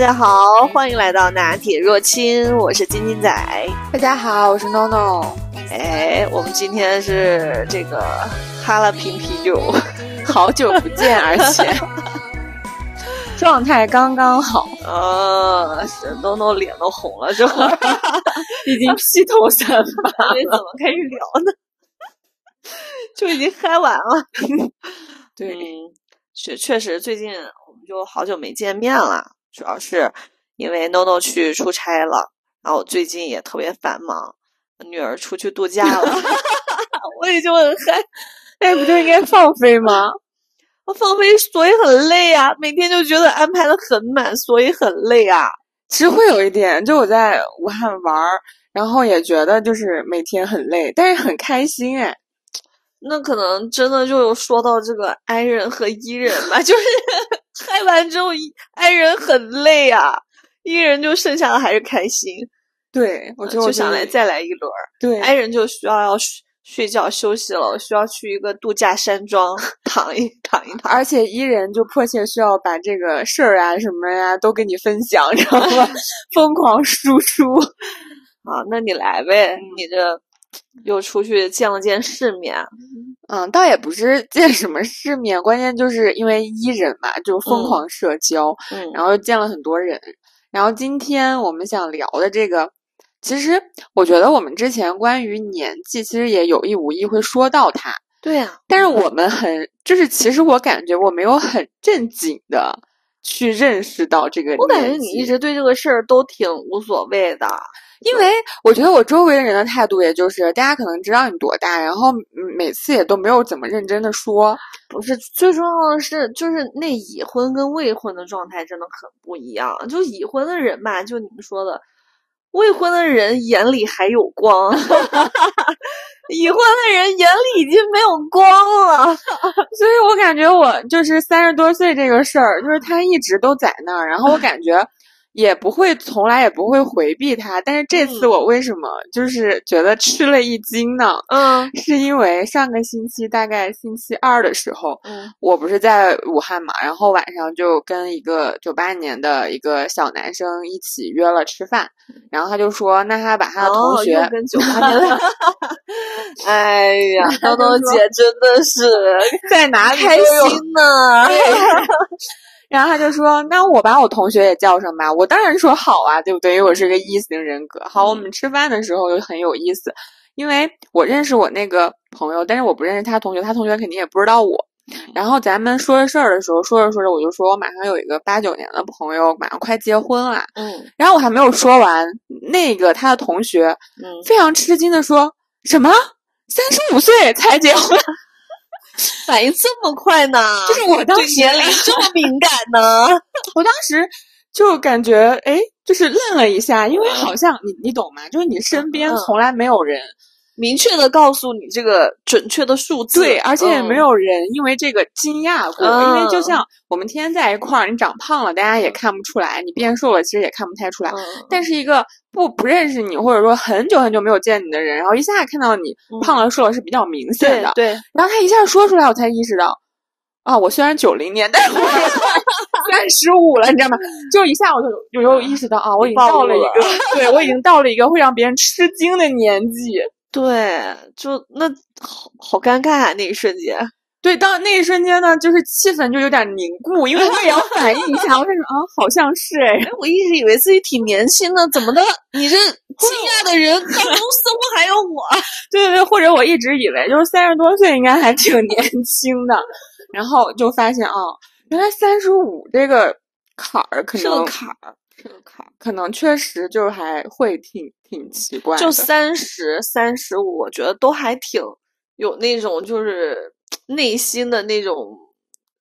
家好，欢迎来到拿铁若清，我是金金仔。大家好，我是 NONO。哎，我们今天是这个哈拉瓶啤酒，好久不见，而且 状态刚刚好。呃，是 NONO 脸都红了，这会儿已经披头散发，怎么开始聊呢？就已经嗨完了。对，确确实最近我们就好久没见面了。主要是因为 NONO 去出差了，然后我最近也特别繁忙，女儿出去度假了，我也就很嗨。哎不就应该放飞吗？我放飞，所以很累啊，每天就觉得安排的很满，所以很累啊。其实会有一点，就我在武汉玩，然后也觉得就是每天很累，但是很开心哎。那可能真的就说到这个 I 人和 E 人吧，就是。嗨完之后，I 人很累啊，E 人就剩下的还是开心。对，我就想来再来一轮。对，I 人就需要要睡睡觉休息了，我需要去一个度假山庄 躺一躺一躺。而且 E 人就迫切需要把这个事儿啊什么呀都跟你分享，知道吗？疯狂输出。啊，那你来呗，你这。又出去见了见世面，嗯，倒也不是见什么世面，关键就是因为伊人嘛，就疯狂社交，嗯，然后见了很多人。然后今天我们想聊的这个，其实我觉得我们之前关于年纪，其实也有意无意会说到它，对呀。但是我们很，就是其实我感觉我没有很正经的去认识到这个。我感觉你一直对这个事儿都挺无所谓的。因为我觉得我周围的人的态度，也就是大家可能知道你多大，然后每次也都没有怎么认真的说。不是最重要的是，就是那已婚跟未婚的状态真的很不一样。就已婚的人吧，就你们说的，未婚的人眼里还有光，已婚的人眼里已经没有光了。所以我感觉我就是三十多岁这个事儿，就是他一直都在那儿，然后我感觉。也不会，从来也不会回避他。但是这次我为什么就是觉得吃了一惊呢？嗯，是因为上个星期大概星期二的时候，嗯，我不是在武汉嘛，然后晚上就跟一个九八年的一个小男生一起约了吃饭，然后他就说，那他把他的同学跟九八年，哎呀，豆豆姐真的是在哪里开心呢？然后他就说：“那我把我同学也叫上吧。”我当然说好啊，对不对？因为我是个异型人格。好，我们吃饭的时候就很有意思，因为我认识我那个朋友，但是我不认识他同学，他同学肯定也不知道我。然后咱们说着事儿的时候，说着说着，我就说我马上有一个八九年的朋友，马上快结婚了。嗯。然后我还没有说完，那个他的同学，嗯，非常吃惊的说：“什么？三十五岁才结婚？” 反应这么快呢？就是我当时年龄 这么敏感呢？我当时就感觉哎，就是愣了一下，因为好像你你懂吗？就是你身边从来没有人。明确的告诉你这个准确的数字，对，而且也没有人因为这个惊讶过，因为就像我们天天在一块儿，你长胖了，大家也看不出来；你变瘦了，其实也看不太出来。但是一个不不认识你，或者说很久很久没有见你的人，然后一下看到你胖了瘦了，是比较明显的。对，然后他一下说出来，我才意识到，啊，我虽然九零年，但是我三十五了，你知道吗？就一下我就有意识到啊，我已经到了一个，对我已经到了一个会让别人吃惊的年纪。对，就那好好尴尬啊！那一瞬间，对，当那一瞬间呢，就是气氛就有点凝固，因为我也要反应一下。我说啊，好像是哎，我一直以为自己挺年轻的，怎么的？你这 惊讶的人当中似乎还有我。对对对，或者我一直以为就是三十多岁应该还挺年轻的，然后就发现啊，原来三十五这个坎儿可能是个坎儿。这个坎儿可能确实就是还会挺挺奇怪，就三十三十五，我觉得都还挺有那种就是内心的那种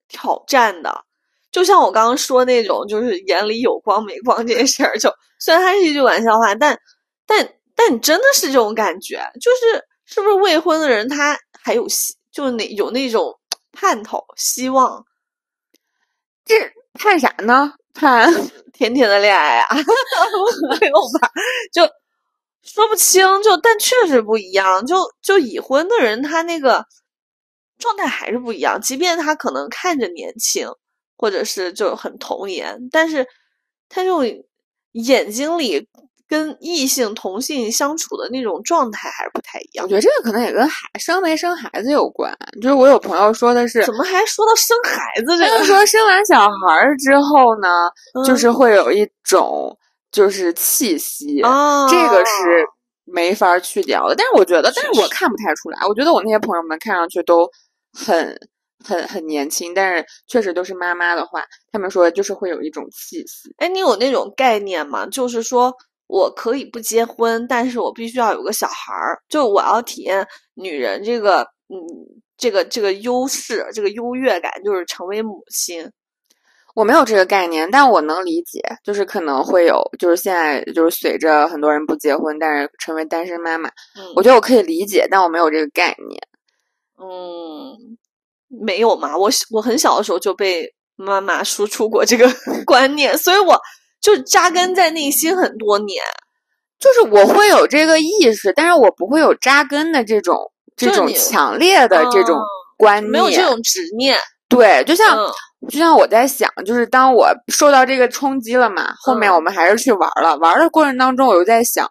挑战的。就像我刚刚说那种，就是眼里有光没光这件事儿，就虽然它是一句玩笑话，但但但你真的是这种感觉，就是是不是未婚的人他还有希，就是那有那种盼头希望，这盼啥呢？盼。甜甜的恋爱啊，没有吧？就说不清，就但确实不一样。就就已婚的人，他那个状态还是不一样。即便他可能看着年轻，或者是就很童颜，但是他这种眼睛里跟异性同性相处的那种状态还是不太一样我。觉得这个可能也跟孩生没生孩子有关。就是我有朋友说的是，怎么还说到生孩子这个？说生完小孩儿之后呢，就嗯是会有一种就是气息，哦，这个是没法儿去掉的。但是我觉得，但是我看不太出来。我觉得我那些朋友们看上去都很很很年轻，但是确实都是妈妈的话，他们说就是会有一种气息。哎，你有那种概念吗？就是说我可以不结婚，但是我必须要有个小孩儿，就我要体验女人这个，嗯，这个这个优势，这个优越感，就是成为母亲。我没有这个概念，但我能理解，就是可能会有，就是现在就是随着很多人不结婚，但是成为单身妈妈，嗯我觉得我可以理解，但我没有这个概念。嗯，没有嘛，我我很小的时候就被妈妈输出过这个 观念，所以我就扎根在内心很多年。就是我会有这个意识，但是我不会有扎根的这种这种强烈的这种哦观念，没有这种执念，对，就像、嗯就像我在想，就是当我受到这个冲击了嘛，后面嗯我们还是去玩了。玩的过程当中，我又在想，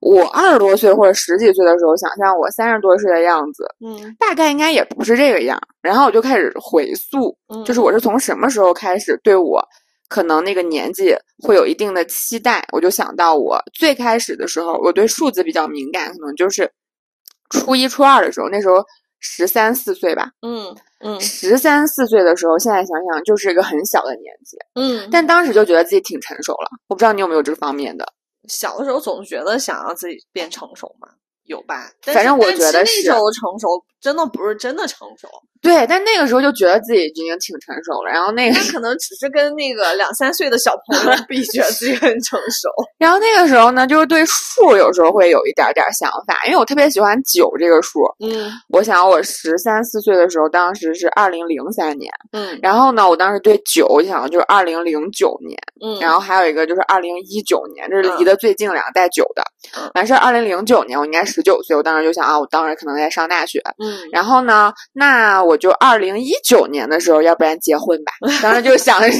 我二十多岁或者十几岁的时候，想象我三十多岁的样子，嗯大概应该也不是这个样。然后我就开始回溯，嗯，就是我是从什么时候开始对我可能那个年纪会有一定的期待，我就想到我最开始的时候，我对数字比较敏感，可能就是初一初二的时候，那时候十三四岁吧，嗯嗯。十三四岁的时候，现在想想就是一个很小的年纪，嗯，但当时就觉得自己挺成熟了。我不知道你有没有这方面的，小的时候总觉得想要自己变成熟嘛，有吧？反正我觉得是是那时候成熟真的不是真的成熟，对，但那个时候就觉得自己已经挺成熟了。然后那个那可能只是跟那个两三岁的小朋友 比，觉得自己很成熟。然后那个时候呢，就是对数有时候会有一点点想法，因为我特别喜欢九这个数。嗯我想我十三四岁的时候，当时是二零零三年，嗯然后呢，我当时对九我想的就是二零零九年，嗯，然后还有一个就是二零一九年，这是嗯离得最近两个带九的。嗯完事儿，二零零九年我应该十九岁，我当时就想啊，我当时可能在上大学。嗯然后呢，那我就二零一九年的时候，要不然结婚吧。当时就想的是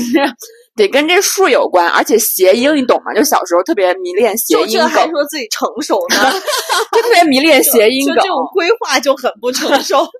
得跟这数有关，而且谐音，你懂吗？就小时候特别迷恋谐音就还，说自己成熟呢，就特别迷恋谐音梗就这。种规划就很不成熟。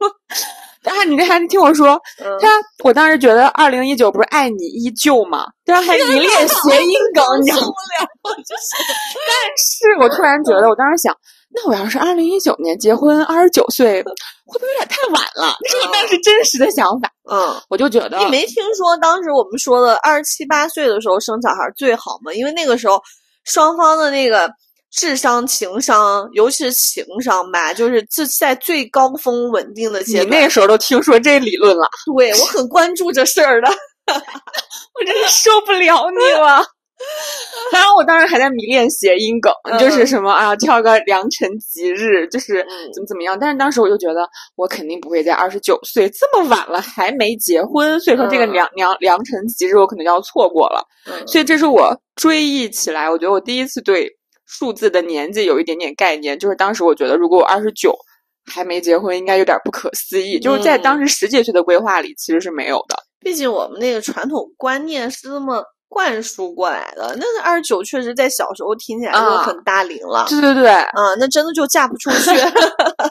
啊，你这还听我说，嗯他我当时觉得二零一九不是爱你依旧吗？对啊还迷恋谐音梗，你知道吗？但是我突然觉得，我当时想，那我要是二零一九年结婚，二十九岁，会不会有点太晚了？这是我当时真实的想法。嗯，我就觉得，你没听说当时我们说的二十七八岁的时候生小孩最好吗？因为那个时候双方的那个智商、情商，尤其是情商吧，就是自在最高峰稳定的阶你段。那时候都听说这理论了，对我很关注这事儿的。我真的受不了你了。然后我当时还在迷恋谐音梗，嗯就是什么啊，挑个良辰吉日，就是嗯怎么怎么样。但是当时我就觉得，我肯定不会在二十九岁这么晚了还没结婚，所以说这个嗯良良良辰吉日我可能要错过了。嗯所以这是我追忆起来，我觉得我第一次对数字的年纪有一点点概念，就是当时我觉得如果我二十九还没结婚，应该有点不可思议，就是在当时十几岁的规划里其实是没有的。毕竟我们那个传统观念是这么灌输过来的。那二十九确实在小时候听起来就啊很大龄了。对对对嗯，那真的就嫁不出去，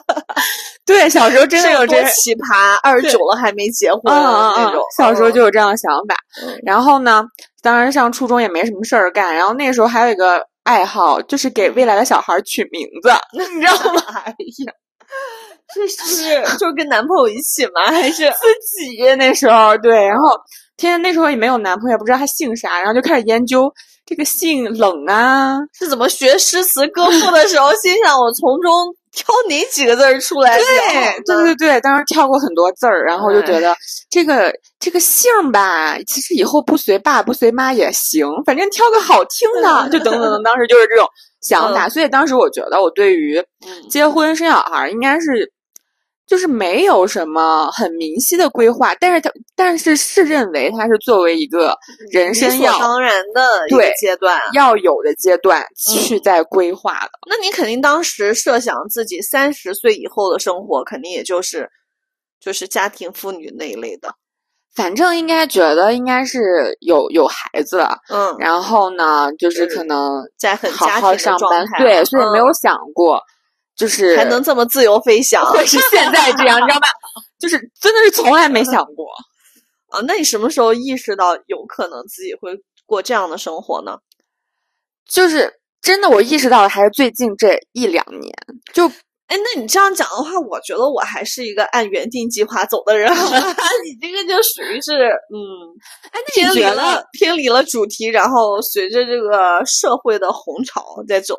对，小时候真的有这奇葩，二十九了还没结婚嗯嗯嗯那种。，小时候就有这样的想法。嗯然后呢，当然上初中也没什么事儿干，然后那时候还有一个爱好，就是给未来的小孩取名字，你知道吗？哎呀，这是就是跟男朋友一起吗？还是自己那时候对，然后天天那时候也没有男朋友，也不知道他姓啥，然后就开始研究这个姓冷啊，是怎么学诗词歌赋的时候，心想我从中挑哪几个字儿出来对？对对对，当时跳过很多字儿，然后就觉得这个这个姓吧，其实以后不随爸不随妈也行，反正挑个好听的，就等等等，当时就是这种想法。所以当时我觉得我对于嗯结婚生小孩儿应该是。就是没有什么很明晰的规划，但是他但是是认为他是作为一个人生要当然的一个对阶段。要有的阶段去在规划的。那你肯定当时设想自己三十岁以后的生活，肯定也就是就是家庭妇女那一类的。反正应该觉得应该是有有孩子了，嗯，然后呢，就是可能在很好家庭的好上班对，所以没嗯有想过，就是还能这么自由飞翔会是现在这样，你知道吧？就是真的是从来没想过。啊？那你什么时候意识到有可能自己会过这样的生活呢？就是真的，我意识到的还是最近这一两年，就哎，那你这样讲的话，我觉得我还是一个按原定计划走的人。你这个就属于是，嗯，哎，偏离了偏离了主题，然后随着这个社会的红潮在走。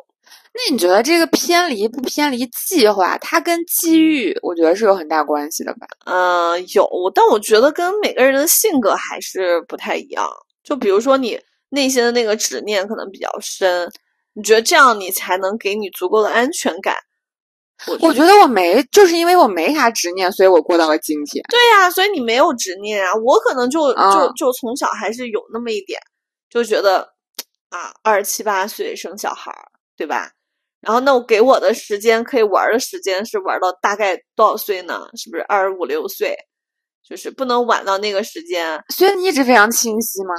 那你觉得这个偏离不偏离计划，它跟机遇，我觉得是有很大关系的吧？嗯、有，但我觉得跟每个人的性格还是不太一样。就比如说你内心的那个执念可能比较深，你觉得这样你才能给你足够的安全感。我觉得我没，就是因为我没啥执念，所以我过到了今天。对呀、所以你没有执念啊。我可能就就嗯就从小还是有那么一点，就觉得啊，二十七八岁生小孩儿，对吧？然后那我给我的时间可以玩儿的时间是玩到大概多少岁呢？是不是二十五六岁？就是不能晚到那个时间，所以你一直非常清晰吗？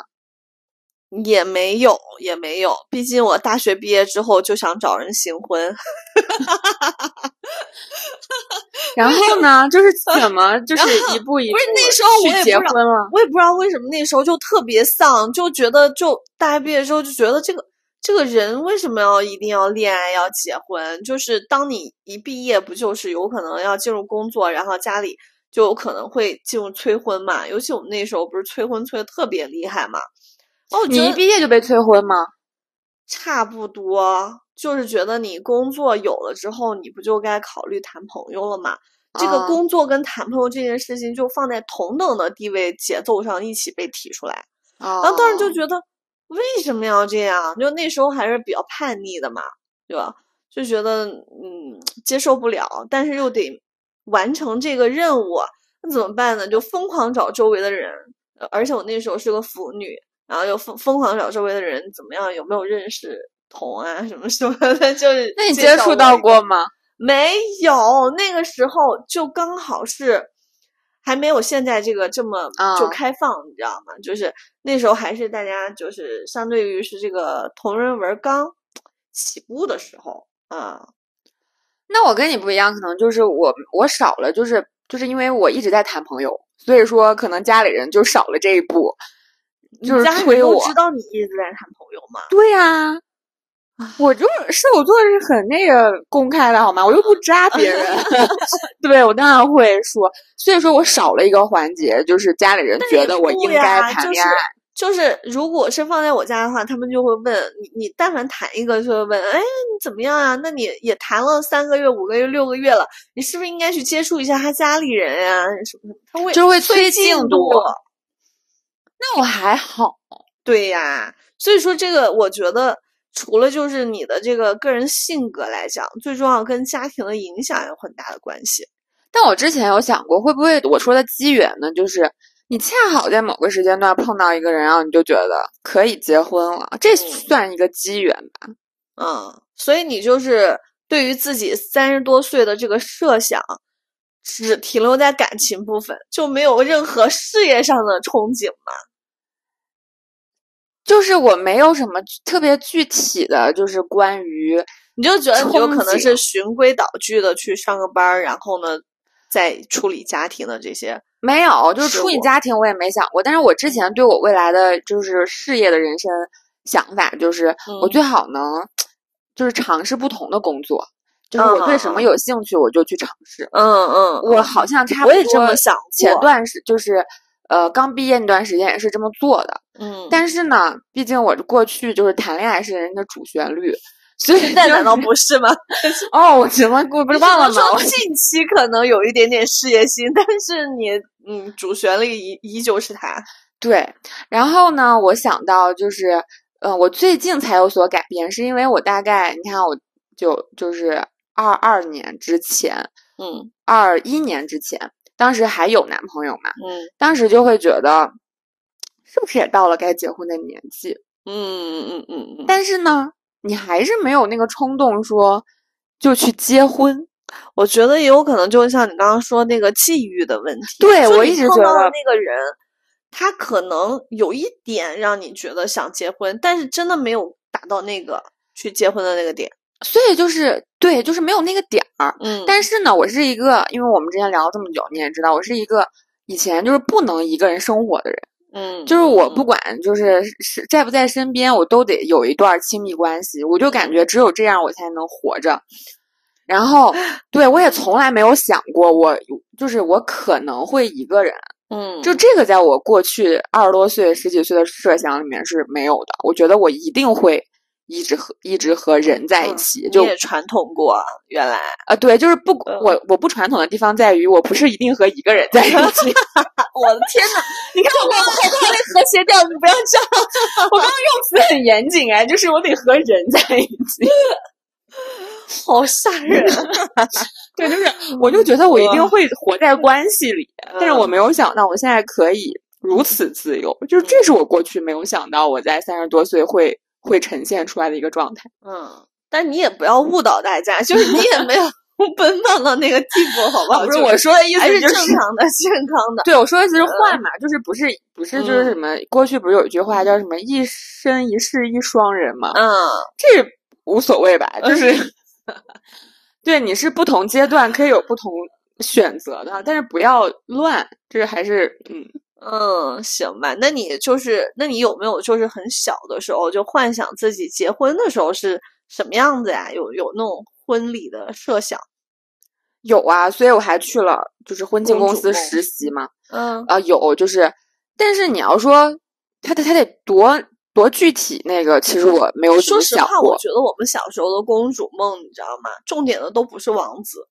也没有，也没有。毕竟我大学毕业之后就想找人行婚，然后呢，就是怎么就是一步一步不是那时候我结不知道婚了。我也不知道为什么那时候就特别丧，就觉得就大学毕业之后就觉得这个这个人为什么要一定要恋爱要结婚？就是当你一毕业，不就是有可能要进入工作，然后家里就有可能会进入催婚嘛？尤其我们那时候不是催婚催的特别厉害嘛？哦，你一毕业就被催婚吗？差不多，就是觉得你工作有了之后，你不就该考虑谈朋友了嘛？这个啊工作跟谈朋友这件事情就放在同等的地位节奏上一起被提出来，然然后当时就觉得为什么要这样？就那时候还是比较叛逆的嘛，对吧？就觉得嗯接受不了，但是又得完成这个任务，那怎么办呢？就疯狂找周围的人，呃而且我那时候是个腐女，然后又疯疯狂找周围的人怎么样，有没有认识同啊什么什么的，就是那你接触到过吗？没有，那个时候就刚好是还没有现在这个这么就啊开放，你知道吗？就是那时候还是大家就是相对于是这个同人文刚起步的时候啊，那我跟你不一样，可能就是我我少了，就是就是因为我一直在谈朋友，所以说可能家里人就少了这一步，就是催我。都知道你一直在谈朋友吗？对呀、我就是射手座是很那个公开的好吗？我又不扎别人，对我当然会说。所以说我少了一个环节，就是家里人觉得我应该谈恋爱。就是如果是放在我家的话，他们就会问你，你但凡谈一个就会问，哎，你怎么样啊？那你也谈了三个月、五个月、六个月了，你是不是应该去接触一下他家里人呀、什么的？他会就是会催催进度度。那我还好，对呀，所以说这个我觉得，除了就是你的这个个人性格来讲，最重要跟家庭的影响有很大的关系。但我之前有想过，会不会我说的机缘呢？就是你恰好在某个时间段碰到一个人，然后你就觉得可以结婚了，这算一个机缘吧？嗯，所以你就是对于自己三十多岁的这个设想，只停留在感情部分，就没有任何事业上的憧憬嘛？就是我没有什么特别具体的，就是关于你就觉得你有可能是循规蹈矩的去上个班儿，然后呢，再处理家庭的这些。没有，就是是处理家庭我也没想过。但是我之前对我未来的就是事业的人生想法，就是我嗯最好能就是尝试不同的工作，就是我对什么有兴趣我就去尝试。嗯嗯，我好像差不多我也这么想。前段时就是呃刚毕业那段时间也是这么做的，嗯，但是呢，毕竟我过去就是谈恋爱是人的主旋律，所以现在难道不是吗？哦，我怎么我不是忘了吗？近期可能有一点点事业心，但是你嗯，主旋律依依旧是他。对，然后呢，我想到就是，呃，我最近才有所改变，是因为我大概你看，我就就是二二年之前，嗯二一年之前，当时还有男朋友嘛，嗯当时就会觉得，是不是也到了该结婚的年纪？嗯嗯嗯嗯嗯。但是呢，你还是没有那个冲动说就去结婚。我觉得也有可能，就像你刚刚说那个际遇的问题。对我一直觉得那个人，他可能有一点让你觉得想结婚，但是真的没有达到那个去结婚的那个点。所以就是对，就是没有那个点儿。嗯，但是呢，我是一个，因为我们之前聊了这么久，你也知道，我是一个以前就是不能一个人生活的人。嗯，就是我不管就是是在不在身边，我都得有一段亲密关系。我就感觉只有这样，我才能活着。然后，对我也从来没有想过，我就是我可能会一个人。嗯，就这个，在我过去二十多岁、十几岁的设想里面是没有的。我觉得我一定会一直和一直和人在一起。就也传统过，原来啊，对，就是不我我不传统的地方在于，我不是一定和一个人在一起。我的天呐，你看我好快的和谐调，你不要这样。我刚刚用词很严谨哎，就是我得和人在一起。好吓人！对，就是我就觉得我一定会活在关系里，但是我没有想到我现在可以如此自由，就是这是我过去没有想到我在三十多岁会会呈现出来的一个状态。嗯，但你也不要误导大家，就是你也没有 奔放到那个地步，好不好？不是我说的意思，是正常的、健康的。对，我说的是换嘛，就是不是不是就是什么？过去不是有一句话叫什么“一生一世一双人”嘛？嗯，这无所谓吧，就是。对，你是不同阶段可以有不同选择的，但是不要乱。这还是嗯嗯，行吧。那你就是，那你有没有就是很小的时候就幻想自己结婚的时候是什么样子呀？有有那种婚礼的设想？有啊，所以我还去了就是婚庆公司实习嘛。嗯啊，有就是，但是你要说他得他得多。多具体那个，其实我没有说实话，我觉得我们小时候的公主梦，你知道吗？重点的都不是王子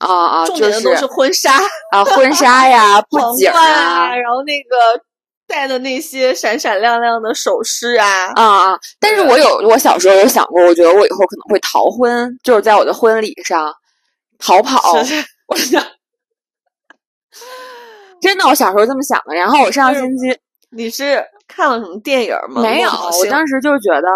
啊啊，重点的都是婚纱啊，婚纱呀，布景啊，然后那个戴的那些闪闪亮亮的首饰啊啊啊！但是我有，我小时候有想过，我觉得我以后可能会逃婚，就是在我的婚礼上逃跑。我想，真的，我小时候这么想的。然后我上星期，你是？看了什么电影吗？没有，我当时就觉得，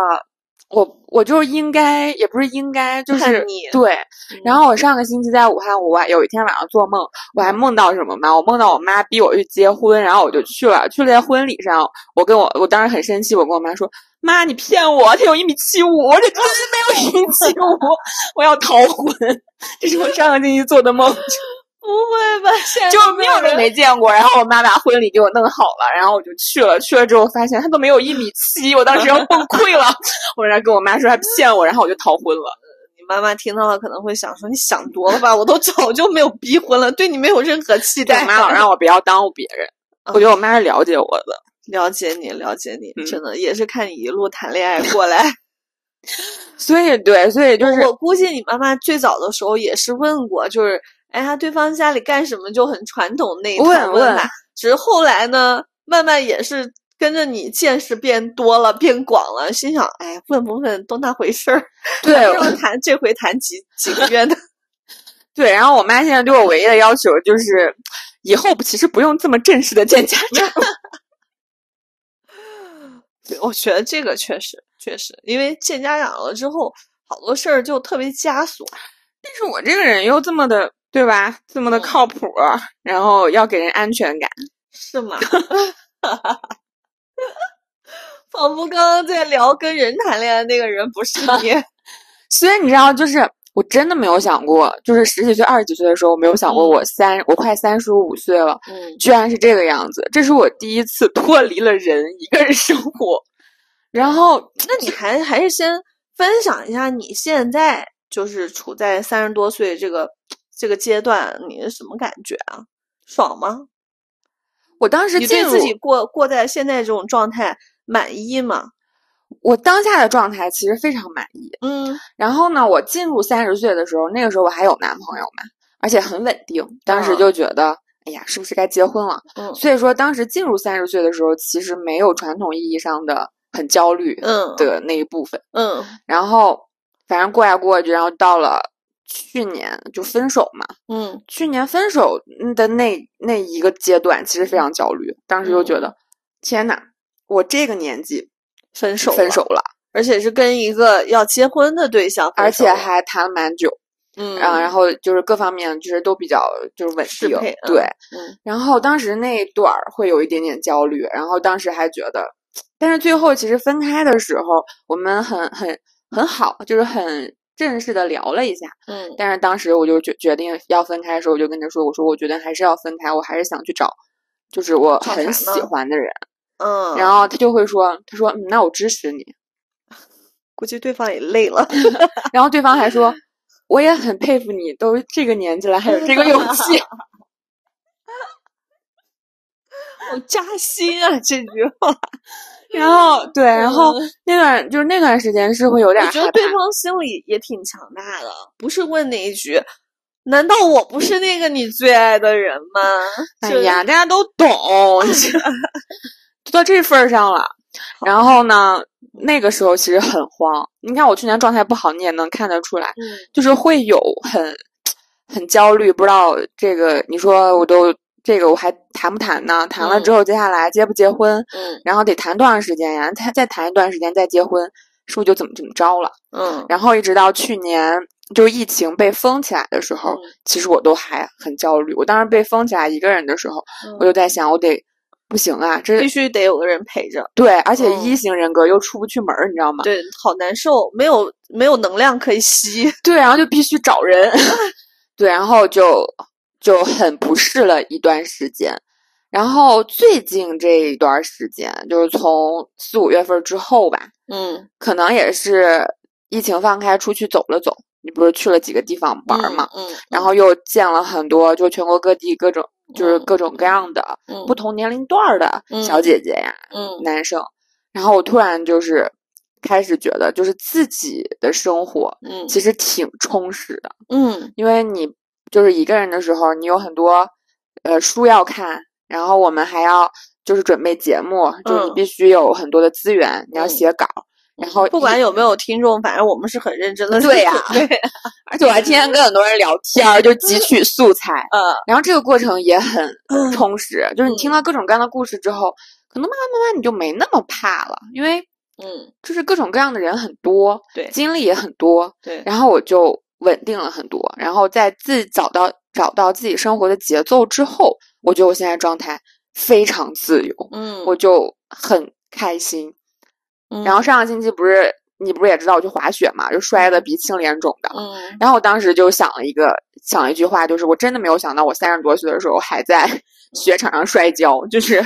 我我就是应该，也不是应该，就是对。然后我上个星期在武汉，我有一天晚上做梦，我还梦到什么吗？我梦到我妈逼我去结婚，然后我就去了。去了在婚礼上，我跟我我当时很生气，我跟我妈说：“妈，你骗我，他有一米七五，我这真没有一米七五，我要逃婚。”这是我上个星期做的梦。不会吧？就面都没见过，然后我妈把婚礼给我弄好了，然后我就去了。去了之后发现他都没有一米七，我当时要 崩溃了。我然后跟我妈说他骗我，然后我就逃婚了。你妈妈听到了可能会想说：“你想多了吧？我都早就没有逼婚了，对你没有任何期待。”我妈老让我不要耽误别人，我觉得我妈是了解我的，了解你，了解你，真的也是看你一路谈恋爱过来。所以对，所以就是我估计你妈妈最早的时候也是问过，就是。哎呀，对方家里干什么就很传统那一套问法，只是后来呢，慢慢也是跟着你见识变多了，变广了，心想，哎，问不问都那回事儿。对，谈这回谈几几个月的。对，然后我妈现在对我唯一的要求就是，以后其实不用这么正式的见家长。对，我觉得这个确实确实，因为见家长了之后，好多事儿就特别枷锁。但是我这个人又这么的。对吧？这么的靠谱，然后要给人安全感，是吗？仿佛刚刚在聊跟人谈恋爱那个人不是你，所以你知道，就是我真的没有想过，就是十几岁、二十几岁的时候，我没有想过我三，我快三十五岁了，嗯，居然是这个样子。这是我第一次 脱离了人，一个人生活。然后，那你还还是先分享一下你现在就是处在三十多岁这个。这个阶段你是什么感觉啊？爽吗？我当时你对自己过过在现在这种状态满意吗？我当下的状态其实非常满意。嗯，然后呢，我进入三十岁的时候，那个时候我还有男朋友嘛，而且很稳定。当时就觉得，哎呀，是不是该结婚了？嗯，所以说当时进入三十岁的时候，其实没有传统意义上的很焦虑，嗯的那一部分。嗯，然后反正过呀过去，然后到了。去年就分手嘛，嗯，去年分手的那那一个阶段，其实非常焦虑。当时就觉得，天呐，我这个年纪分手分手了，而且是跟一个要结婚的对象，而且还谈了蛮久。嗯，啊，然后就是各方面就是都比较就是稳定，对。嗯然后当时那一段儿会有一点点焦虑，然后当时还觉得，但是最后其实分开的时候，我们很很很好，就是很正式的聊了一下。嗯但是当时我就决决定要分开的时候，我就跟他说：“我说我觉得还是要分开，我还是想去找，就是我很喜欢的人。嗯，然后他就会说：“他说嗯，那我支持你。估计对方也累了，” 然后对方还说：“我也很佩服你，都这个年纪了还有这个勇气。好扎心啊这句话。”然后对，然后嗯那段就是那段时间是会有点我。觉得对方心里也挺强大的，不是问那一句“难道我不是那个你最爱的人吗？”就哎呀，大家都懂，都到这份儿上了。然后呢，那个时候其实很慌。你看我去年状态不好，你也能看得出来，嗯就是会有很很焦虑，不知道这个你说我都这个我还谈不谈呢？谈了之后，接下来结不结婚？嗯然后得谈多长时间呀？再再谈一段时间再结婚，是不是就怎么怎么着了？嗯然后一直到去年就是疫情被封起来的时候，嗯其实我都还很焦虑。我当时被封起来一个人的时候，嗯我就在想，我得不行啊，这必须得有个人陪着，对，而且嗯一型人格又出不去门儿，你知道吗？对，好难受，没有没有能量可以吸。对，然后就必须找人，对，然后就就很不适了一段时间。然后最近这一段时间，就是从四五月份之后吧，嗯可能也是疫情放开，出去走了走。你不是去了几个地方玩儿嘛？嗯，嗯然后又见了很多，就全国各地各种，就是嗯各种各样的、嗯不同年龄段儿的嗯小姐姐呀、嗯男生。然后我突然就是开始觉得，就是自己的生活嗯其实挺充实的，嗯因为你就是一个人的时候，你有很多呃书要看，然后我们还要就是准备节目，就是你嗯。必须有很多的资源，你要嗯。写稿，然后不管有没有听众，反正我们是很认真的。对呀对，而且我还天天跟很多人聊天儿，就汲取素材。嗯，然后这个过程也很嗯充实，就是你听到各种各样的故事之后，可能慢慢慢慢你就没那么怕了，因为嗯，就是各种各样的人很多，对。经历也很多，对，然后我就稳定了很多，然后在自己找到找到自己生活的节奏之后，我觉得我现在状态非常自由，嗯，我就很开心。嗯。然后上个星期不是你不是也知道我去滑雪嘛，就摔得鼻青脸肿的，嗯。然后我当时就想了一个想了一句话，就是我真的没有想到我三十多岁的时候还在 雪场上摔跤，就是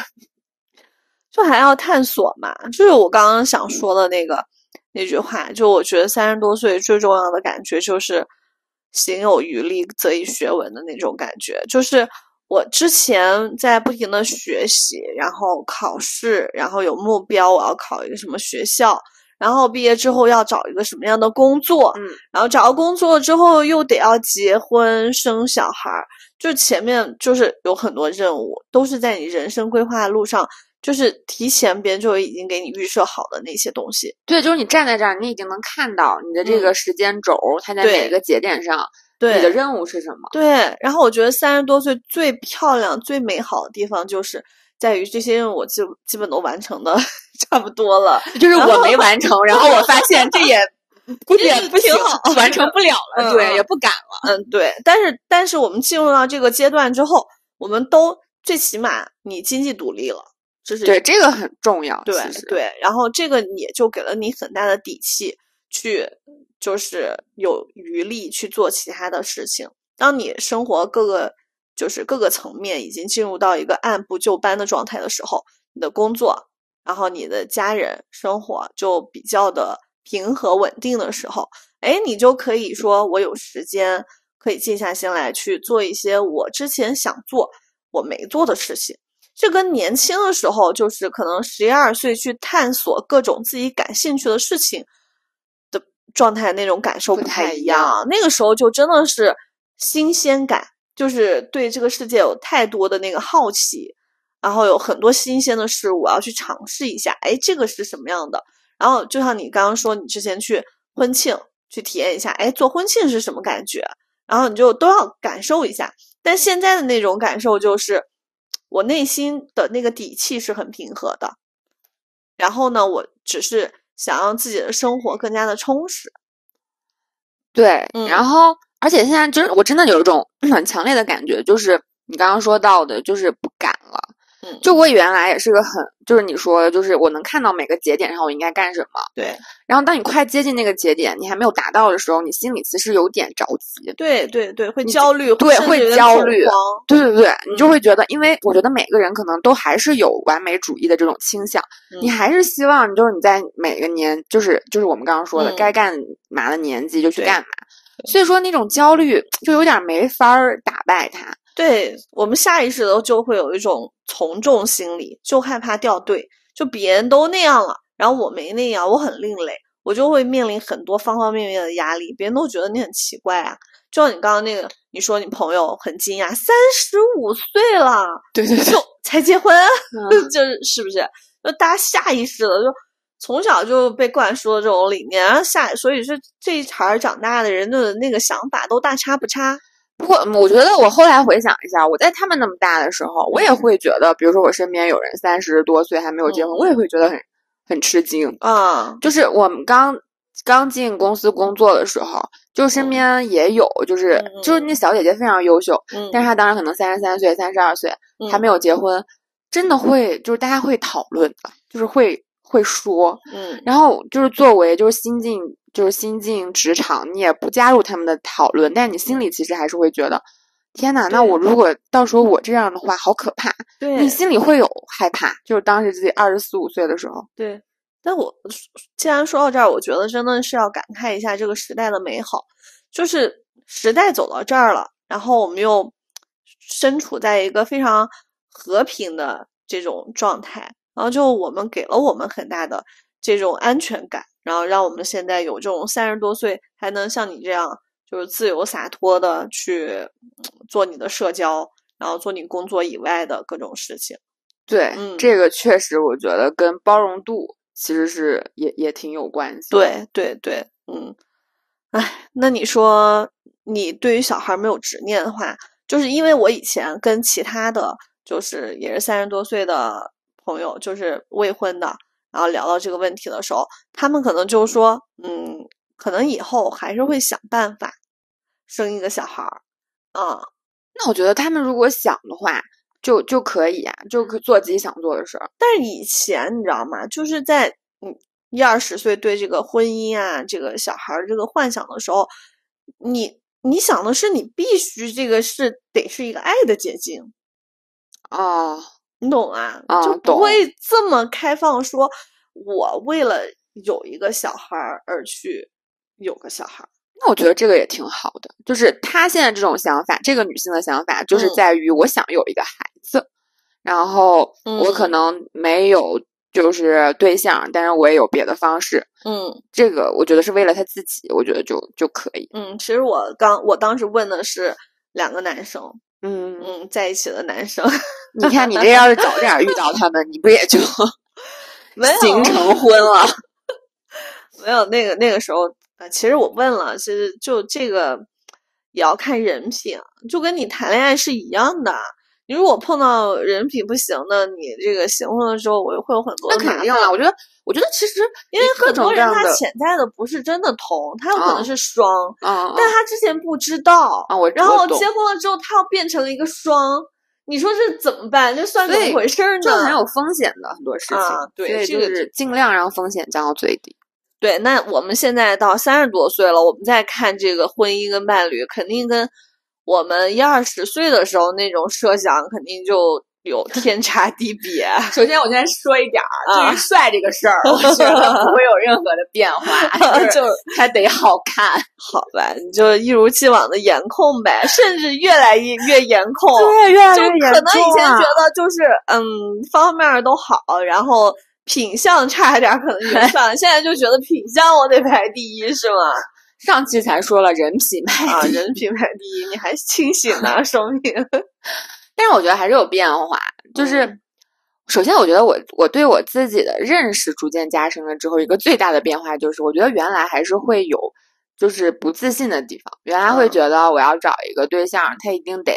就还要探索嘛，就是我刚刚想说的那个那句话，就我觉得三十多岁最重要的感觉就是行有余力，则以学文的那种感觉，就是我之前在不停的学习，然后考试，然后有目标，我要考一个什么学校。然后毕业之后要找一个什么样的工作，嗯，然后找到工作之后又得要结婚生小孩儿，就前面就是有很多任务，都是在你人生规划的路上，就是提前别人就已经给你预设好的那些东西。对，就是你站在这儿，你已经能看到你的这个时间轴，它在哪个节点上，对你的任务是什么？对，然后我觉得三十多岁最漂亮、最美好的地方就是在于这些任务我基基本都完成的 差不多了。就是我没完成，然后我发现这也 估计也不行完成不了了，对，也不敢了。嗯，对，但是但是我们进入到这个阶段之后，我们都最起码你经济独立了，这是对，这个很重要。对，对，然后这个也就给了你很大的底气，去就是有余力去做其他的事情。当你生活各个就是各个层面已经进入到一个按部就班的状态的时候，你的工作，然后你的家人生活就比较的平和稳定的时候，哎，你就可以说我有时间可以静下心来去做一些我之前想做我没做的事情。这跟年轻的时候，就是可能十一二岁去探索各种自己感兴趣的事情的状态，那种感受不不太一样太一样。那个时候就真的是新鲜感，就是对这个世界有太多的那个好奇，然后有很多新鲜的事物，我要去尝试一下。哎，这个是什么样的？然后就像你刚刚说，你之前去婚庆去体验一下，哎，做婚庆是什么感觉？然后你就都要感受一下。但现在的那种感受就是，我内心的那个底气是很平和的。然后呢，我只是想让自己的生活更加的充实。对，嗯然后而且现在就是我真的有一种很强烈的感觉，就是你刚刚说到的，就是不敢就我原来也是个很，就是你说的，就是我能看到每个节点上我应该干什么。对然后当你快接近那个节点，你还没有达到的时候，你心里其实有点着急。对对对，会焦虑，对会焦虑对对对，你就嗯会觉得，因为我觉得每个人可能都还是有完美主义的这种倾向，你嗯还是希望就是你在每个年，就是就是我们刚刚说的，嗯该干嘛的年纪就去干嘛。所以说那种焦虑就有点没法儿打败它。对我们下意识的就会有一种从众心理，就害怕掉队，就别人都那样了，然后我没那样，我很另类，我就会面临很多方方面面的压力，别人都觉得你很奇怪啊。就像你刚刚那个，你说你朋友很惊讶，三十五岁了对对对，就才结婚，嗯就是是不是？就大家下意识的就从小就被灌输的这种理念，然后下所以说这一茬儿长大的人的那个想法都大差不差。不过嗯我觉得我后来回想一下，我在他们那么大的时候，我也会觉得，比如说我身边有人三十多岁还没有结婚，嗯我也会觉得很很吃惊。啊，就是我们刚刚进公司工作的时候，就身边也有，就是嗯就是那小姐姐非常优秀，嗯，但是她当时可能三十三岁、三十二岁还没有，有结婚，真的会就是大家会讨论的，就是会会说，嗯。然后就是作为就是新进就是新进职场，你也不加入他们的讨论，但你心里其实还是会觉得。天呐，那我如果到时候我这样的话，好可怕！对你心里会有害怕，就是当时自己二十四五岁的时候，对。但我既然说到这儿，我觉得真的是要感慨一下这个时代的美好，就是时代走到这儿了，然后我们又身处在一个非常和平的这种状态，然后就我们给了我们很大的这种安全感，然后让我们现在有这种三十多岁还能像你这样就是自由洒脱的去嗯做你的社交，然后做你工作以外的各种事情。对，嗯这个确实我觉得跟包容度其实是也也挺有关系。对对对，嗯，哎，那你说你对于小孩儿没有执念的话，就是因为我以前跟其他的就是也是三十多岁的朋友，就是未婚的，然后聊到这个问题的时候，他们可能就说，嗯，可能以后还是会想办法生一个小孩儿，啊、那我觉得他们如果想的话，就就可以啊，就可做自己想做的事儿。但是以前你知道吗？就是在嗯一二十岁对这个婚姻啊、这个小孩儿这个幻想的时候，你你想的是你必须这个是得是一个爱的结晶，哦，你懂啊？啊就不懂会这么开放说，我为了有一个小孩儿而去有个小孩儿。那我觉得这个也挺好的，就是她现在这种想法，这个女性的想法，就是嗯在于我想有一个孩子，然后我可嗯能没有就是对象，但是我也有别的方式。嗯这个我觉得是为了她自己，我觉得就就可以。嗯，其实我刚我当时问的是两个男生，嗯，嗯，在一起的男生，你看你这要是早点遇到他们，你不也就没有形成婚了？没有那个那个时候，呃，其实我问了，其实就这个也要看人品，就跟你谈恋爱是一样的。你如果碰到人品不行的，你这个行婚的时候，我会有很多那肯定了，我觉得，我觉得其实因为很多人他潜在的不是真的同，他有可能嗯是双，嗯，但他之前不知道，啊，我然后结婚了之后，他要变成了一个双，你说这怎么办？这算怎么回事儿呢？这很有风险的很多事情，啊对就是尽量让风险降到最低。对，那我们现在到三十多岁了，我们再看这个婚姻跟伴侣，肯定跟我们一二十岁的时候那种设想，肯定就有天差地别。首先，我先说一点儿，啊对于帅这个事儿，我觉得不会有任何的变化，就是就是他得好看，好吧，你就一如既往的颜控呗，甚至越来越越颜控。对，越来就越严可能以前觉得就是嗯，方面儿都好，然后品相差一点儿可能就算了，现在就觉得品相我得排第一是吗？上期才说了人品派啊，人品排第一，你还清醒呢，说明。但是我觉得还是有变化，就是。嗯首先，我觉得我我对我自己的认识逐渐加深了之后，一个最大的变化就是，我觉得原来还是会有就是不自信的地方。原来会嗯觉得我要找一个对象，他一定得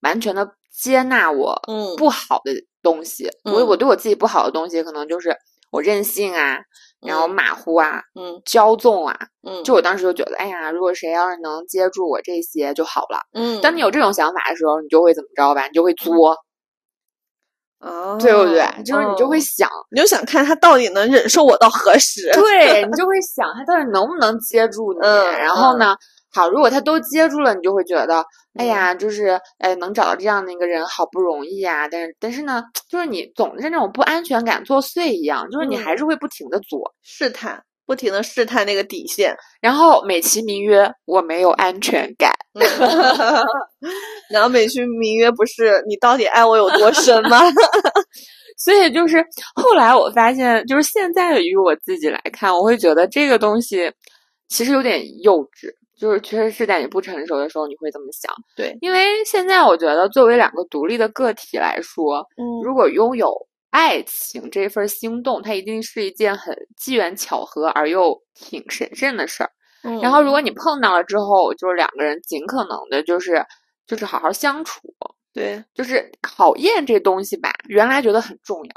完全的接纳我嗯不好的东西。我嗯我对我自己不好的东西，可能就是我任性啊，然后嗯马虎啊、嗯骄纵啊，嗯，就我当时就觉得，哎呀，如果谁要是能接住我这些就好了。嗯，当你有这种想法的时候，你就会怎么着吧？你就会作，啊，对不对？就是你就会嗯想，你就想看他到底能忍受我到何时。对你就会想他到底能不能接住你。嗯然后呢，好，如果他都接住了，你就会觉得，哎呀，就是哎，能找到这样的一个人好不容易啊。但是但是呢，就是你总是那种不安全感作祟一样，就是你还嗯是会不停的作。试探，不停的试探那个底线。然后美其名曰我没有安全感，然后美其名曰不是你到底爱我有多深吗？所以就是后来我发现，就是现在的于我自己来看，我会觉得这个东西其实有点幼稚，就是确实是在你不成熟的时候你会这么想。对，因为现在我觉得作为两个独立的个体来说，嗯。如果拥有爱情这份心动，它一定是一件很机缘巧合而又挺神圣的事儿。然后如果你碰到了之后，就是两个人尽可能的，就是就是好好相处，对，就是考验这东西吧，原来觉得很重要，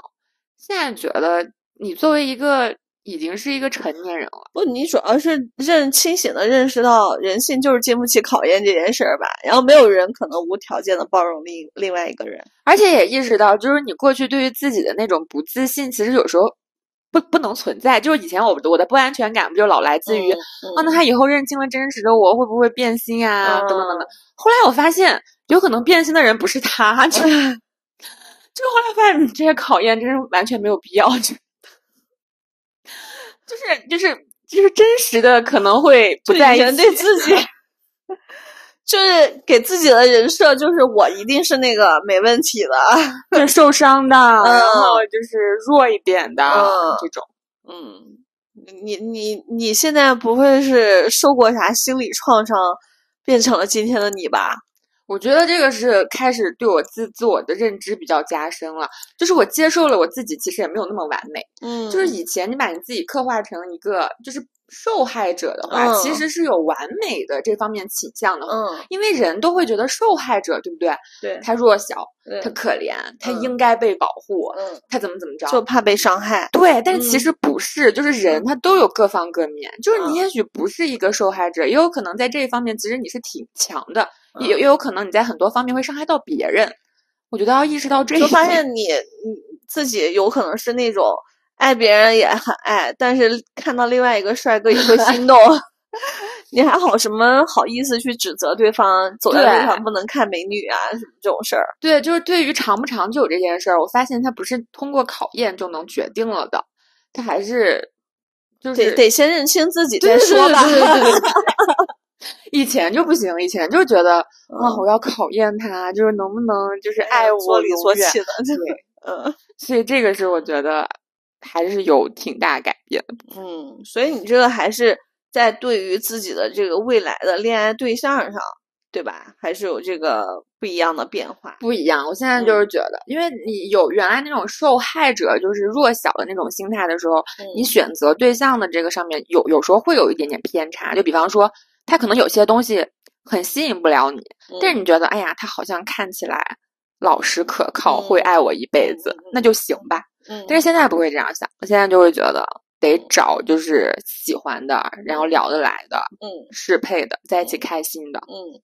现在觉得你作为一个已经是一个成年人了，不，你主要是认清醒的认识到人性就是经不起考验这件事儿吧。然后没有人可能无条件的包容另另外一个人。而且也意识到，就是你过去对于自己的那种不自信，其实有时候不不能存在。就是以前我我的不安全感不就老来自于、嗯啊，那他以后认清了真实的我，会不会变心啊？等等等等。后来我发现，有可能变心的人不是他，就就后来发现这些考验真是完全没有必要，就就是就是就是真实的可能会不就在一起。以前对自己，就是给自己的人设就是我一定是那个没问题的。是受伤的，然后就是弱一点的、嗯这种。嗯，你你你现在不会是受过啥心理创伤，变成了今天的你吧？我觉得这个是开始对我自自我的认知比较加深了，就是我接受了我自己其实也没有那么完美，嗯就是以前你把你自己刻画成一个就是受害者的话，嗯其实是有完美的这方面倾向的，嗯，因为人都会觉得受害者对不对？对，他弱小，他可怜，他嗯应该被保护，嗯，他怎么怎么着，就怕被伤害。对，但是其嗯实不是，就是人他都有各方各面，就是嗯你也许不是一个受害者，也有可能在这一方面其实你是挺强的，嗯也也有可能你在很多方面会伤害到别人。我觉得要意识到这一就发现你你自己有可能是那种爱别人也很爱，但是看到另外一个帅哥也会心动。你还好什么好意思去指责对方走在路上不能看美女啊什么这种事儿？对，就是对于长不长久这件事儿，我发现它不是通过考验就能决定了的，它还是就是得得先认清自己对对再说吧。以前就不行，以前就觉得啊，嗯我要考验他，就是能不能就是爱我做里永远做气的，对，嗯所以这个是我觉得还是有挺大改变的。嗯，所以你这个还是在对于自己的这个未来的恋爱对象上，对吧？还是有这个不一样的变化。不一样，我现在就是觉得，因为你有原来那种受害者，就是弱小的那种心态的时候，你嗯选择对象的这个上面有有时候会有一点点偏差。就比方说，他可能有些东西很吸引不了你，但是嗯。你觉得，哎呀，他好像看起来老实可靠，会嗯爱我一辈子那就行吧。嗯，但是现在不会这样想，我现在就会觉得得找就是喜欢的，然后聊得来的，嗯。适配的，在一起开心的。嗯，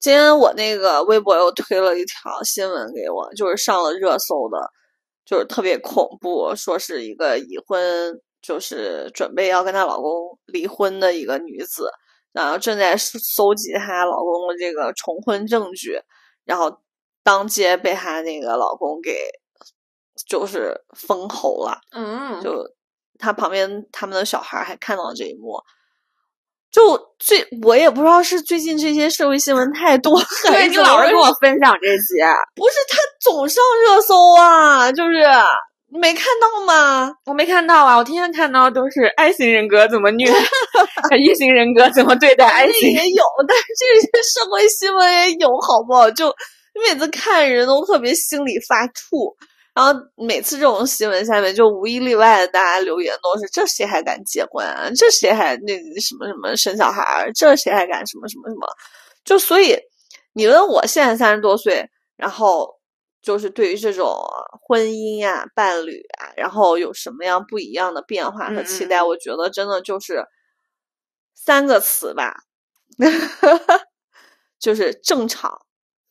今天我那个微博又推了一条新闻给我，就是上了热搜的，就是特别恐怖，说是一个已婚，就是准备要跟她老公离婚的一个女子，然后正在搜搜集她老公的这个重婚证据，然后当街被她那个老公给就是封喉了。嗯就她旁边他们的小孩儿还看到了这一幕。就最我也不知道是最近这些社会新闻太多，还对你老是跟我分享这些，不是他总上热搜啊，就是 你没看到吗？我没看到啊，我天天看到都是爱型人格怎么虐，异型人格怎么对待爱那型。也有，但是这些社会新闻也有，好不好？就每次看人都特别心里发怵。然后每次这种新闻下面，就无一例外的，大家留言都是：这谁还敢结婚啊？这谁还那什么什么生小孩儿？这谁还敢什么什么什么？就所以，你问我现在三十多岁，然后就是对于这种婚姻呀、伴侣啊，然后有什么样不一样的变化和期待？我觉得真的就是三个词吧，就是正常、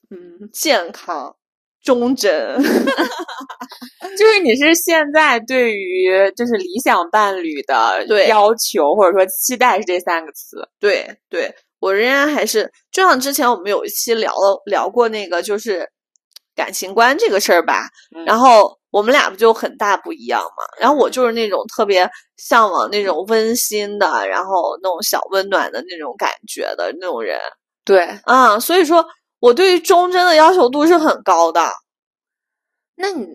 嗯，健康、忠贞。就是你是现在对于就是理想伴侣的要求或者说期待是这三个词。对对，我仍然还是就像之前我们有一期聊了聊过那个就是感情观这个事儿吧，嗯然后我们俩不就很大不一样嘛？然后我就是那种特别向往那种温馨的，然后那种小温暖的那种感觉的那种人对，啊，所以说我对于忠贞的要求度是很高的。那你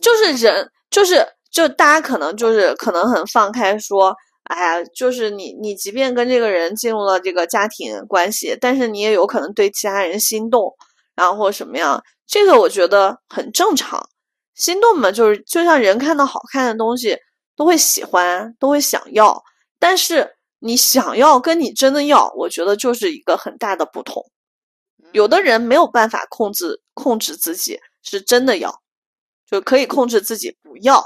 就是人，就是就大家可能就是可能很放开说，哎呀，就是你你即便跟这个人进入了这个家庭关系，但是你也有可能对其他人心动，然后或什么样，这个我觉得很正常。心动嘛，就是就像人看到好看的东西都会喜欢，都会想要，但是你想要跟你真的要，我觉得就是一个很大的不同。有的人没有办法控制控制自己，是真的要，就可以控制自己不要。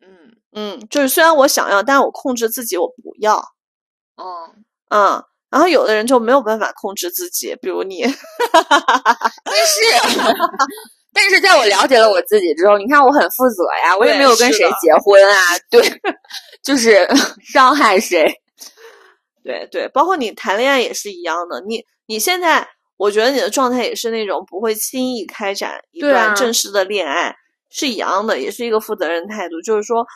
嗯嗯，就是虽然我想要，但是我控制自己我不要。嗯，嗯，然后有的人就没有办法控制自己，比如你，但是 但是在我了解了我自己之后，你看我很负责呀，我也没有跟谁结婚啊，对，就是伤害谁。对对，包括你谈恋爱也是一样的。你你现在，我觉得你的状态也是那种不会轻易开展一段正式的恋爱，是一样的，也是一个负责任态度，就是说，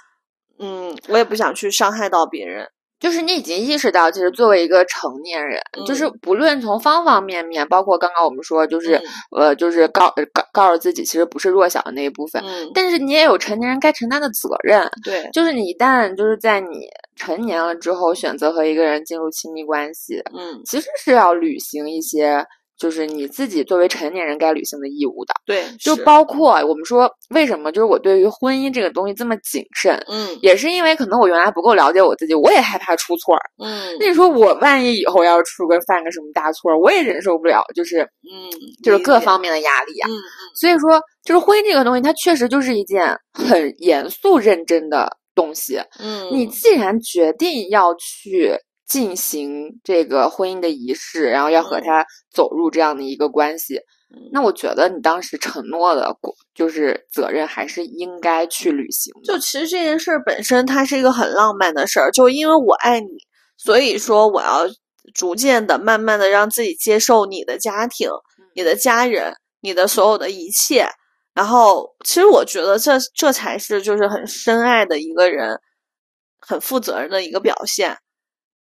嗯，我也不想去伤害到别人。就是你已经意识到，其实作为一个成年人，就是不论从方方面面，包括刚刚我们说，就是、呃，就是告告告诉自己，其实不是弱小的那一部分，嗯，但是你也有成年人该承担的责任。对，就是你一旦就是在你成年了之后，选择和一个人进入亲密关系，嗯，其实是要履行一些就是你自己作为成年人该履行的义务的。对，就包括我们说，为什么就是我对于婚姻这个东西这么谨慎，嗯也是因为可能我原来不够了解我自己，我也害怕出错儿。嗯那你说我万一以后要是出个犯个什么大错儿，我也忍受不了，就是嗯，就是各方面的压力啊。嗯所以说，就是婚姻这个东西，它确实就是一件很严肃认真的东西。嗯，你既然决定要去进行这个婚姻的仪式，然后要和嗯他走入这样的一个关系，嗯那我觉得你当时承诺的就是责任还是应该去履行。就其实这件事儿本身，它是一个很浪漫的事儿。就因为我爱你，所以说我要逐渐的、慢慢的让自己接受你的家庭、你的家人、你的所有的一切。然后，其实我觉得这这才是就是很深爱的一个人，很负责任的一个表现。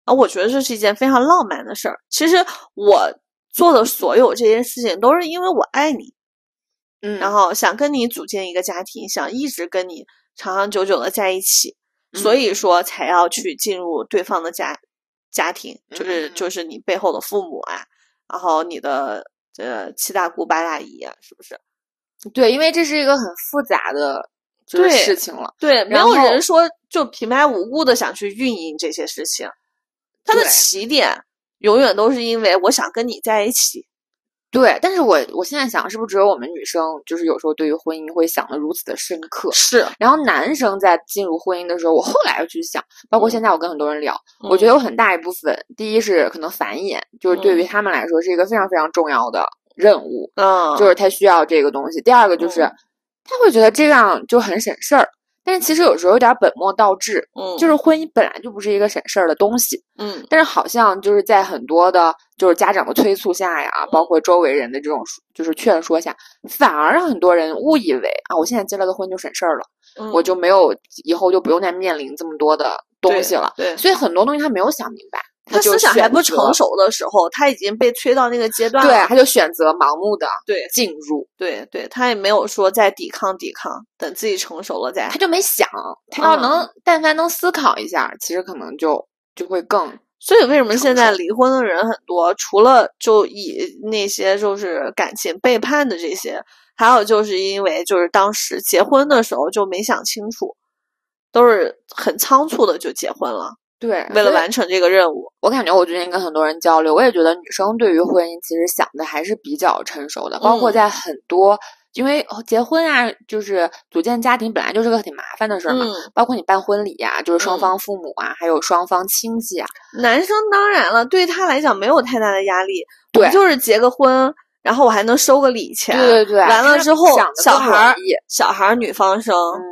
啊，我觉得这是一件非常浪漫的事儿。其实我做的所有这些事情，都是因为我爱你。嗯然后想跟你组建一个家庭，想一直跟你长长久久的在一起，所嗯以说才要去进入对方的家家庭，就是就是你背后的父母啊，然后你的呃七大姑八大姨啊，是不是？对，因为这是一个很复杂的就是对事情了。对，没有人说就平白无故的想去运营这些事情，它的起点永远都是因为我想跟你在一起。对，但是我我现在想，是不是只有我们女生，就是有时候对于婚姻会想的如此的深刻？是，然后男生在进入婚姻的时候，我后来又去想，包括嗯现在我跟很多人聊，我觉得有很大一部分，第一是可能繁衍，就是对于他们来说是一个非常非常重要的任务，嗯，就是他需要这个东西。第二个就是、嗯他会觉得这样就很省事儿，但是其实有时候有点本末倒置，嗯，就是婚姻本来就不是一个省事儿的东西，嗯但是好像就是在很多的，就是家长的催促下呀，包括周围人的这种就是劝说下，反而让很多人误以为啊，我现在结了个婚就省事儿了，嗯，我就没有以后就不用再面临这么多的东西了。对。所以很多东西他没有想明白，就他思想还不成，熟的时候，他已经被催到那个阶段了。对，他就选择盲目的对进入，对对，他也没有说再抵抗抵抗，等自己成熟了再他。就没想，他要嗯能、但凡能思考一下，其实可能就就会更所以为什么现在离婚的人很多？除了就以那些就是感情背叛的这些，还有就是因为就是当时结婚的时候就没想清楚，都是很仓促的就结婚了，对为了完成这个任务。我感觉我最近跟很多人交流，我也觉得女生对于婚姻其实想的还是比较成熟的，包括嗯。在很多因为结婚啊，就是组建家庭本来就是个挺麻烦的事儿嘛，嗯。包括你办婚礼呀、就是双嗯。方父母啊，还有双方亲戚啊，男生当然了，对他来讲没有太大的压力，对我就是结个婚，然后我还能收个礼钱，对对对，完了之后小孩儿小孩儿女方生、嗯。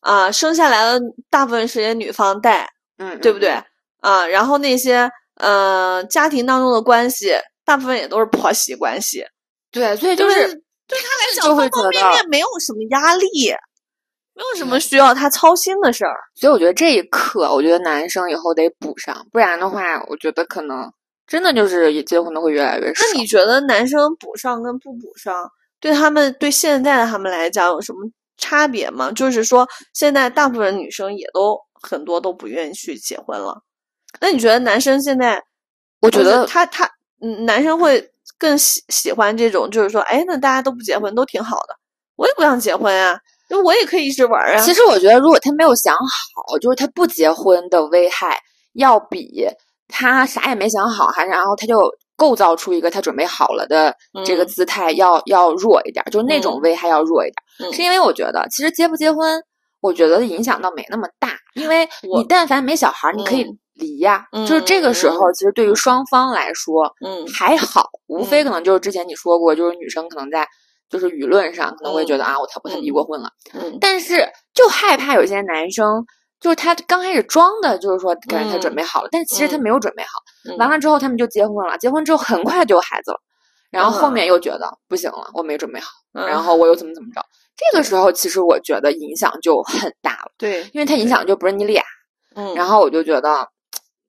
啊，生下来了大部分时间女方带，嗯，对不对嗯？啊，然后那些呃家庭当中的关系，大部分也都是婆媳关系，对，所以就就是对他来讲会方方面面没有什么压力，没有什么需要他操心的事儿。所以我觉得这一刻，我觉得男生以后得补上，不然的话，我觉得可能真的就是也结婚的会越来越少。那你觉得男生补上跟不补上，对他们对现在的他们来讲有什么差别吗？就是说，现在大部分女生也都很多都不愿意去结婚了。那你觉得男生现在，我觉得他他嗯，男生会更喜喜欢这种，就是说，哎，那大家都不结婚都挺好的，我也不想结婚啊，因为我也可以一直玩儿啊。其实我觉得，如果他没有想好，就是他不结婚的危害，要比他啥也没想好，还然后他就构造出一个他准备好了的这个嗯姿态要，要弱一点儿，就是那种嗯危害要弱一点是因为我觉得，其实结不结婚，我觉得影响倒没那么大，因为你但凡没小孩儿，你可以嗯离呀。就是这个时嗯候，其实对于双方来说，嗯还好，无非嗯可能就是之前你说过，就是女生可能在就是舆论上可能会觉得、嗯啊，我他我才离嗯过婚了，嗯但是就害怕有些男生，就是他刚开始装的，就是说感觉他准嗯备好了，但其实他嗯没有准备好。嗯完了之后他们就结婚了，结婚之后很快就有孩子了，然后后嗯面又觉得不行了，我没准备好，嗯然后我又怎么怎么着。这个时候其实我觉得影响就很大了，对，因为它影响就不是你俩，嗯，然后我就觉得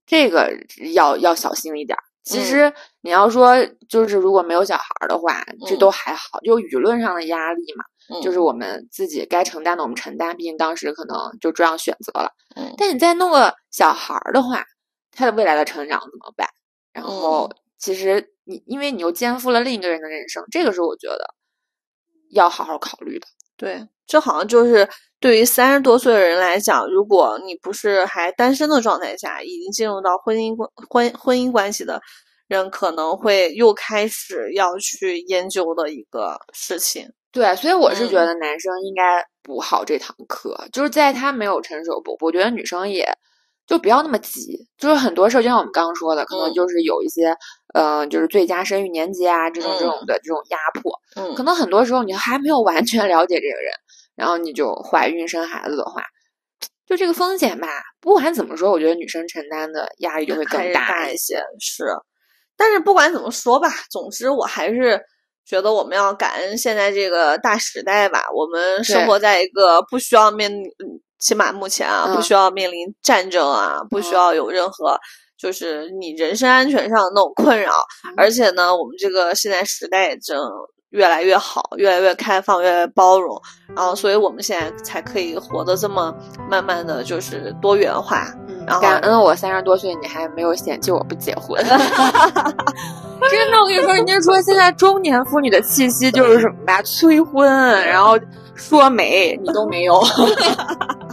这个要要小心一点儿。其嗯实你要说就是如果没有小孩儿的话，这嗯都还好，就舆论上的压力嘛，嗯就是我们自己该承担的我们承担，毕竟当时可能就这样选择了。嗯但你再弄个小孩儿的话，他的未来的成长怎么办？然嗯后其实你因为你又肩负了另一个人的人生，这个是我觉得要好好考虑的。对，这好像就是对于三十多岁的人来讲，如果你不是还单身的状态下，已经进入到婚姻关婚婚姻关系的人，可能会又开始要去研究的一个事情。对，所以我是觉嗯得男生应该补好这堂课，就是在他没有成熟不，我觉得女生也就不要那么急，就是很多事儿，就像我们刚刚说的，可能嗯就是有一些，呃，就是最佳生育年纪啊，这种这种嗯的这种压迫，嗯可能很多时候你还没有完全了解这个人，然后你就怀孕生孩子的话，就这个风险吧，不管怎么说，我觉得女生承担的压力就会更大一些。大一些，是。但是不管怎么说吧，总之我还是觉得我们要感恩现在这个大时代吧。我们生活在一个不需要面，嗯起码目前啊，不嗯需要面临战争啊，不需嗯要有任何就是你人身安全上的那种困扰。嗯而且呢，我们这个现在时代也正越来越好，越来越开放，越来越包容。然后，所以我们现在才可以活得这么慢慢的就是多元化。嗯然后感恩我三十多岁，你还没有嫌弃我不结婚。真的，我跟你说，人家说现在中年妇女的气息就是什么吧，催婚，然后说媒，你都没有。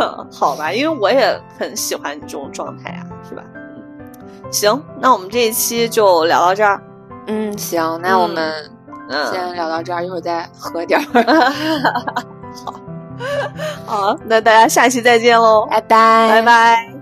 好吧，因为我也很喜欢你这种状态啊，是吧？嗯，行，那我们这一期就聊到这儿。嗯，行，那我嗯们嗯，先聊到这儿，一会儿再喝点儿。好 好，那大家下期再见喽，拜拜，拜拜。